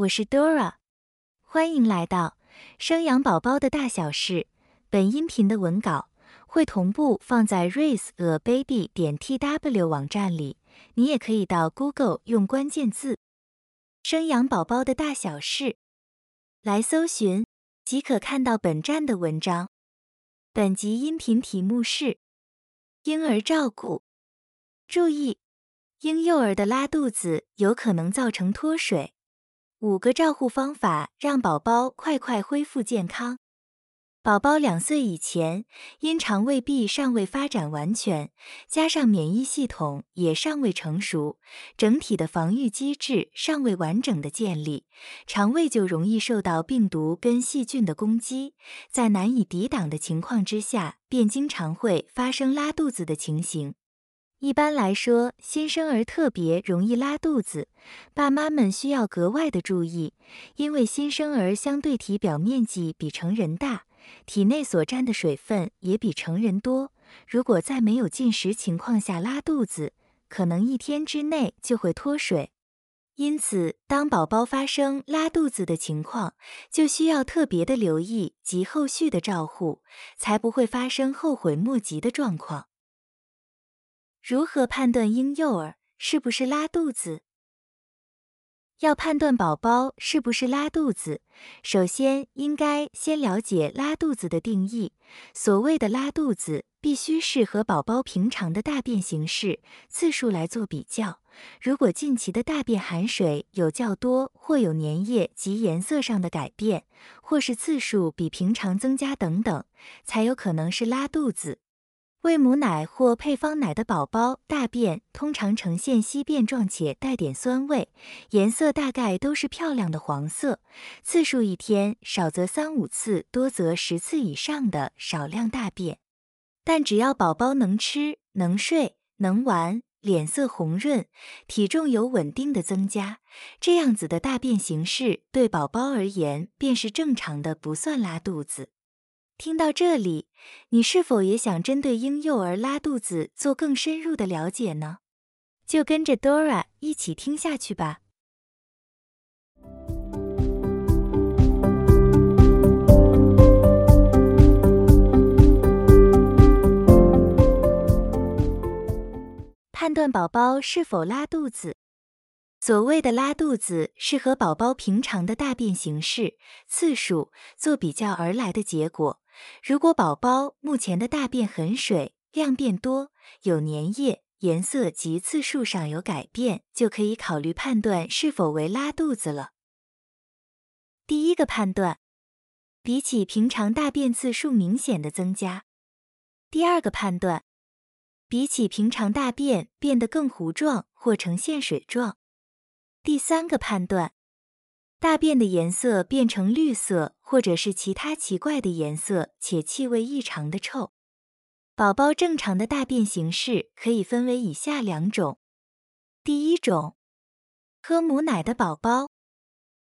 我是 Dora，欢迎来到生养宝宝的大小事。本音频的文稿会同步放在 raiseababy 点 tw 网站里，你也可以到 Google 用关键字“生养宝宝的大小事”来搜寻，即可看到本站的文章。本集音频题目是婴儿照顾，注意，婴幼儿的拉肚子有可能造成脱水。五个照护方法让宝宝快快恢复健康。宝宝两岁以前，因肠胃壁尚未发展完全，加上免疫系统也尚未成熟，整体的防御机制尚未完整的建立，肠胃就容易受到病毒跟细菌的攻击，在难以抵挡的情况之下，便经常会发生拉肚子的情形。一般来说，新生儿特别容易拉肚子，爸妈们需要格外的注意，因为新生儿相对体表面积比成人大，体内所占的水分也比成人多。如果在没有进食情况下拉肚子，可能一天之内就会脱水。因此，当宝宝发生拉肚子的情况，就需要特别的留意及后续的照护，才不会发生后悔莫及的状况。如何判断婴幼儿是不是拉肚子？要判断宝宝是不是拉肚子，首先应该先了解拉肚子的定义。所谓的拉肚子，必须是和宝宝平常的大便形式、次数来做比较。如果近期的大便含水有较多，或有粘液及颜色上的改变，或是次数比平常增加等等，才有可能是拉肚子。喂母奶或配方奶的宝宝，大便通常呈现稀便状且带点酸味，颜色大概都是漂亮的黄色，次数一天少则三五次，多则十次以上的少量大便。但只要宝宝能吃、能睡、能玩，脸色红润，体重有稳定的增加，这样子的大便形式对宝宝而言便是正常的，不算拉肚子。听到这里，你是否也想针对婴幼儿拉肚子做更深入的了解呢？就跟着 Dora 一起听下去吧。判断宝宝是否拉肚子。所谓的拉肚子，是和宝宝平常的大便形式、次数做比较而来的结果。如果宝宝目前的大便很水，量变多，有粘液，颜色及次数上有改变，就可以考虑判断是否为拉肚子了。第一个判断，比起平常大便次数明显的增加；第二个判断，比起平常大便变得更糊状或呈现水状；第三个判断。大便的颜色变成绿色，或者是其他奇怪的颜色，且气味异常的臭。宝宝正常的大便形式可以分为以下两种：第一种，喝母奶的宝宝，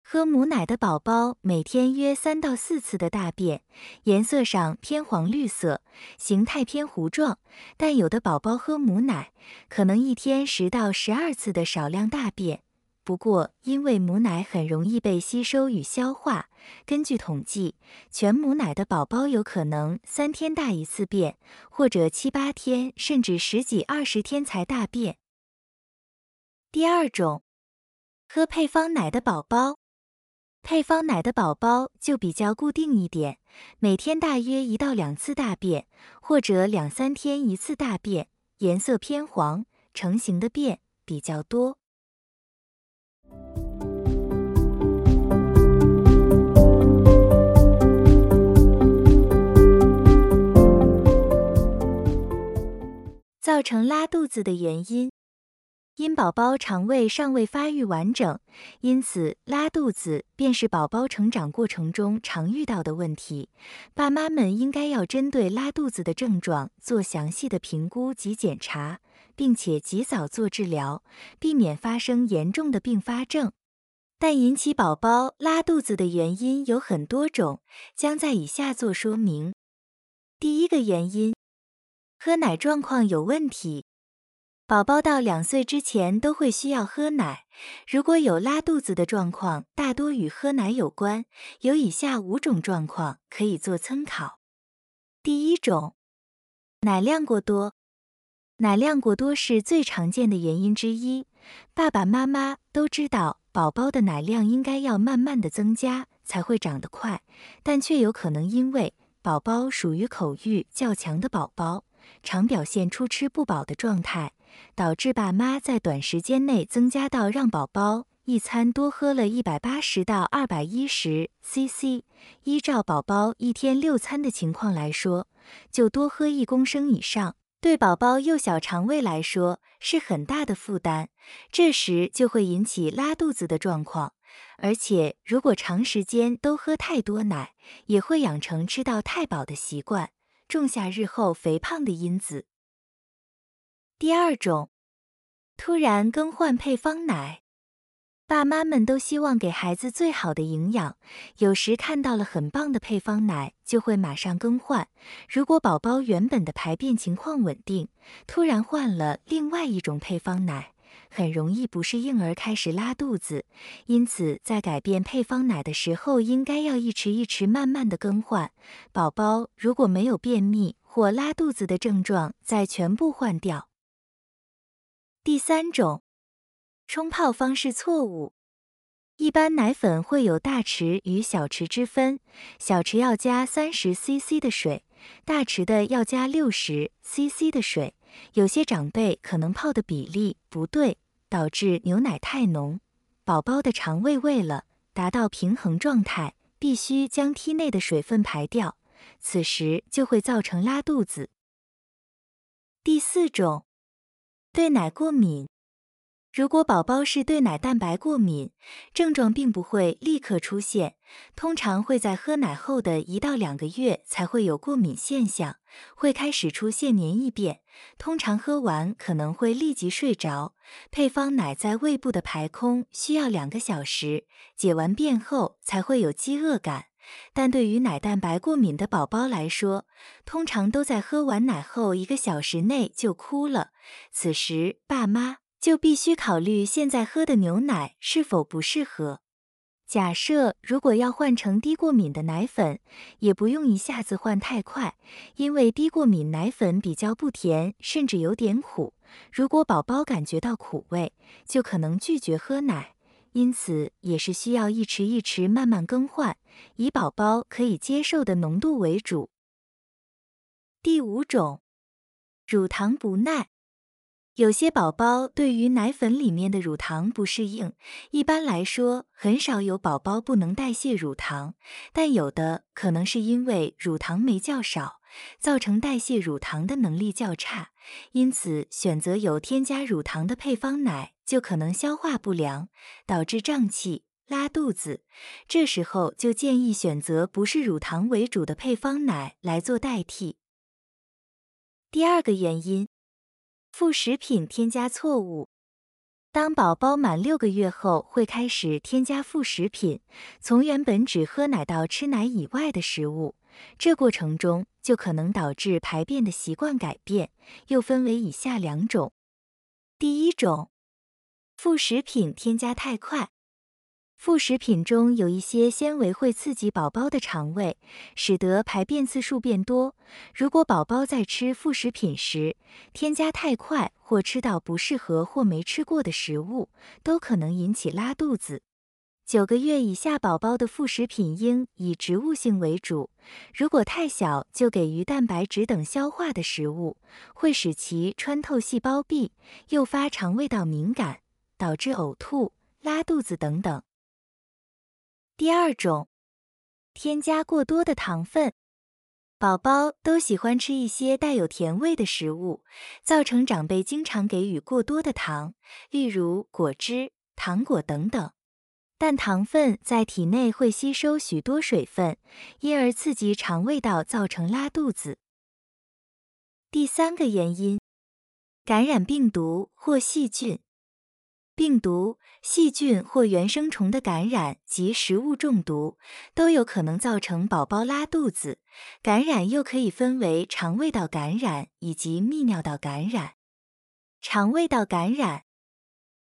喝母奶的宝宝每天约三到四次的大便，颜色上偏黄绿色，形态偏糊状。但有的宝宝喝母奶，可能一天十到十二次的少量大便。不过，因为母奶很容易被吸收与消化，根据统计，全母奶的宝宝有可能三天大一次便，或者七八天甚至十几二十天才大便。第二种，喝配方奶的宝宝，配方奶的宝宝就比较固定一点，每天大约一到两次大便，或者两三天一次大便，颜色偏黄，成型的便比较多。造成拉肚子的原因，因宝宝肠胃尚未发育完整，因此拉肚子便是宝宝成长过程中常遇到的问题。爸妈们应该要针对拉肚子的症状做详细的评估及检查，并且及早做治疗，避免发生严重的并发症。但引起宝宝拉肚子的原因有很多种，将在以下做说明。第一个原因。喝奶状况有问题，宝宝到两岁之前都会需要喝奶，如果有拉肚子的状况，大多与喝奶有关。有以下五种状况可以做参考。第一种，奶量过多。奶量过多是最常见的原因之一。爸爸妈妈都知道，宝宝的奶量应该要慢慢的增加，才会长得快，但却有可能因为宝宝属于口欲较强的宝宝，常表现出吃不饱的状态。导致爸妈在短时间内增加到让宝宝一餐多喝了一百八十到二百一十 CC，依照宝宝一天六餐的情况来说，就多喝一公升以上，对宝宝幼小肠胃来说是很大的负担，这时就会引起拉肚子的状况。而且如果长时间都喝太多奶，也会养成吃到太饱的习惯，种下日后肥胖的因子。第二种，突然更换配方奶，爸妈们都希望给孩子最好的营养，有时看到了很棒的配方奶，就会马上更换。如果宝宝原本的排便情况稳定，突然换了另外一种配方奶，很容易不适应而开始拉肚子。因此，在改变配方奶的时候，应该要一池一池慢慢的更换。宝宝如果没有便秘或拉肚子的症状，再全部换掉。第三种，冲泡方式错误。一般奶粉会有大池与小池之分，小池要加三十 CC 的水，大池的要加六十 CC 的水。有些长辈可能泡的比例不对，导致牛奶太浓，宝宝的肠胃为了达到平衡状态，必须将体内的水分排掉，此时就会造成拉肚子。第四种。对奶过敏，如果宝宝是对奶蛋白过敏，症状并不会立刻出现，通常会在喝奶后的一到两个月才会有过敏现象，会开始出现黏液便，通常喝完可能会立即睡着。配方奶在胃部的排空需要两个小时，解完便后才会有饥饿感。但对于奶蛋白过敏的宝宝来说，通常都在喝完奶后一个小时内就哭了。此时，爸妈就必须考虑现在喝的牛奶是否不适合。假设如果要换成低过敏的奶粉，也不用一下子换太快，因为低过敏奶粉比较不甜，甚至有点苦。如果宝宝感觉到苦味，就可能拒绝喝奶。因此，也是需要一池一池慢慢更换，以宝宝可以接受的浓度为主。第五种，乳糖不耐。有些宝宝对于奶粉里面的乳糖不适应，一般来说很少有宝宝不能代谢乳糖，但有的可能是因为乳糖酶较少，造成代谢乳糖的能力较差，因此选择有添加乳糖的配方奶就可能消化不良，导致胀气、拉肚子。这时候就建议选择不是乳糖为主的配方奶来做代替。第二个原因。副食品添加错误。当宝宝满六个月后，会开始添加副食品，从原本只喝奶到吃奶以外的食物。这过程中就可能导致排便的习惯改变，又分为以下两种。第一种，副食品添加太快。副食品中有一些纤维会刺激宝宝的肠胃，使得排便次数变多。如果宝宝在吃副食品时添加太快，或吃到不适合或没吃过的食物，都可能引起拉肚子。九个月以下宝宝的副食品应以植物性为主，如果太小就给予蛋白质等消化的食物，会使其穿透细胞壁，诱发肠胃道敏感，导致呕吐、拉肚子等等。第二种，添加过多的糖分，宝宝都喜欢吃一些带有甜味的食物，造成长辈经常给予过多的糖，例如果汁、糖果等等。但糖分在体内会吸收许多水分，因而刺激肠胃道，造成拉肚子。第三个原因，感染病毒或细菌。病毒、细菌或原生虫的感染及食物中毒都有可能造成宝宝拉肚子。感染又可以分为肠胃道感染以及泌尿道感染。肠胃道感染，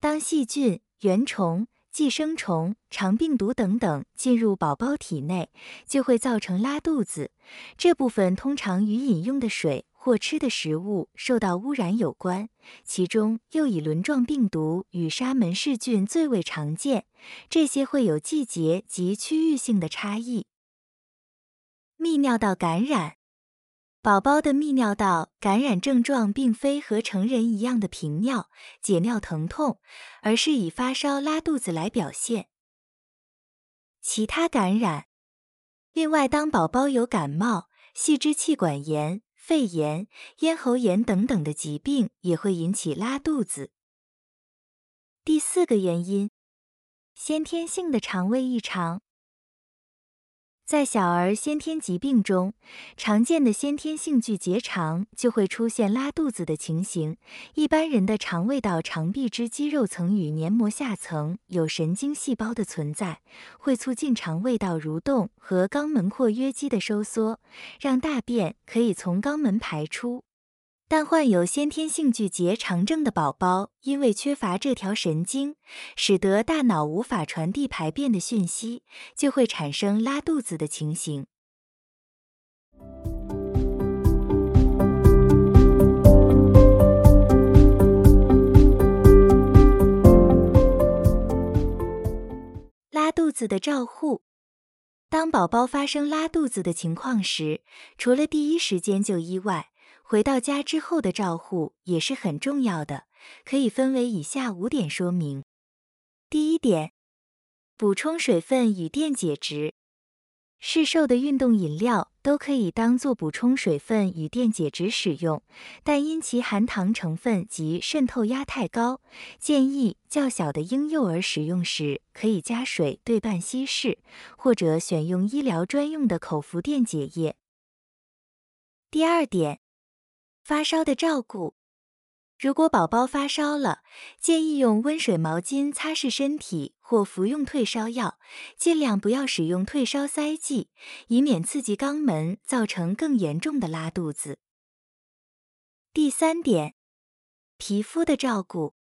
当细菌、原虫、寄生虫、肠病毒等等进入宝宝体内，就会造成拉肚子。这部分通常与饮用的水或吃的食物受到污染有关，其中又以轮状病毒与沙门氏菌最为常见。这些会有季节及区域性的差异。泌尿道感染。宝宝的泌尿道感染症状并非和成人一样的频尿、解尿疼痛，而是以发烧、拉肚子来表现。其他感染，另外，当宝宝有感冒、细支气管炎、肺炎、咽喉炎等等的疾病，也会引起拉肚子。第四个原因，先天性的肠胃异常。在小儿先天疾病中，常见的先天性巨结肠就会出现拉肚子的情形。一般人的肠胃道肠壁之肌肉层与黏膜下层有神经细胞的存在，会促进肠胃道蠕动和肛门括约肌的收缩，让大便可以从肛门排出。但患有先天性巨结肠症的宝宝，因为缺乏这条神经，使得大脑无法传递排便的讯息，就会产生拉肚子的情形。拉肚子的照护。当宝宝发生拉肚子的情况时，除了第一时间就医外，回到家之后的照护也是很重要的，可以分为以下五点说明。第一点，补充水分与电解质。市售的运动饮料都可以当做补充水分与电解质使用，但因其含糖成分及渗透压太高，建议较小的婴幼儿使用时可以加水对半稀释，或者选用医疗专用的口服电解液。第二点。发烧的照顾，如果宝宝发烧了，建议用温水毛巾擦拭身体或服用退烧药，尽量不要使用退烧塞剂，以免刺激肛门，造成更严重的拉肚子。第三点，皮肤的照顾，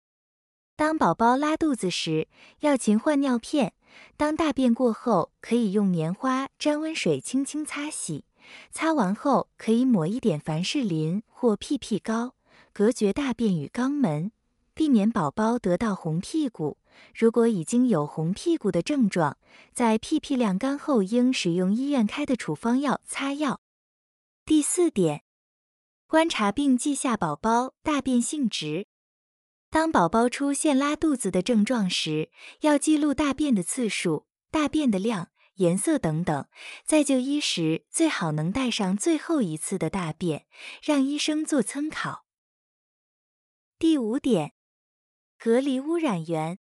当宝宝拉肚子时，要勤换尿片，当大便过后，可以用棉花沾温水轻轻擦洗。擦完后可以抹一点凡士林或屁屁膏，隔绝大便与肛门，避免宝宝得到红屁股。如果已经有红屁股的症状，在屁屁晾干后，应使用医院开的处方药擦药。第四点，观察并记下宝宝大便性质。当宝宝出现拉肚子的症状时，要记录大便的次数、大便的量。颜色等等，在就医时最好能带上最后一次的大便，让医生做参考。第五点，隔离污染源。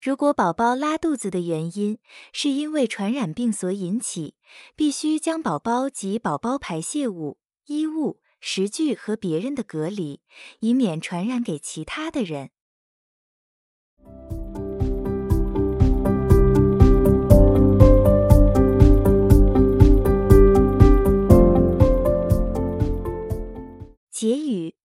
如果宝宝拉肚子的原因是因为传染病所引起，必须将宝宝及宝宝排泄物、衣物、食具和别人的隔离，以免传染给其他的人。结语：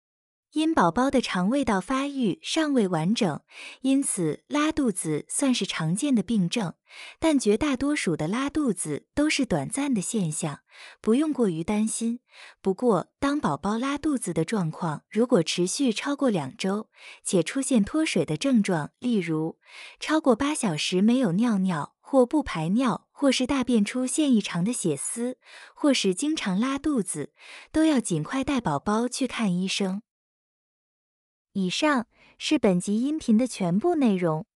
因宝宝的肠胃道发育尚未完整，因此拉肚子算是常见的病症。但绝大多数的拉肚子都是短暂的现象，不用过于担心。不过，当宝宝拉肚子的状况如果持续超过两周，且出现脱水的症状，例如超过八小时没有尿尿或不排尿，或是大便出现异常的血丝，或是经常拉肚子，都要尽快带宝宝去看医生。以上是本集音频的全部内容。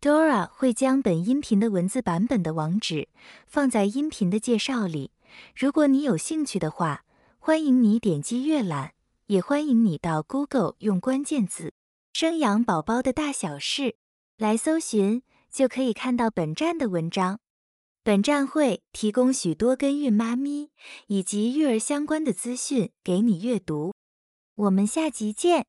Dora 会将本音频的文字版本的网址放在音频的介绍里，如果你有兴趣的话，欢迎你点击阅览，也欢迎你到 Google 用关键字“生养宝宝的大小事”来搜寻。就可以看到本站的文章。本站会提供许多跟孕妈咪以及育儿相关的资讯给你阅读。我们下集见。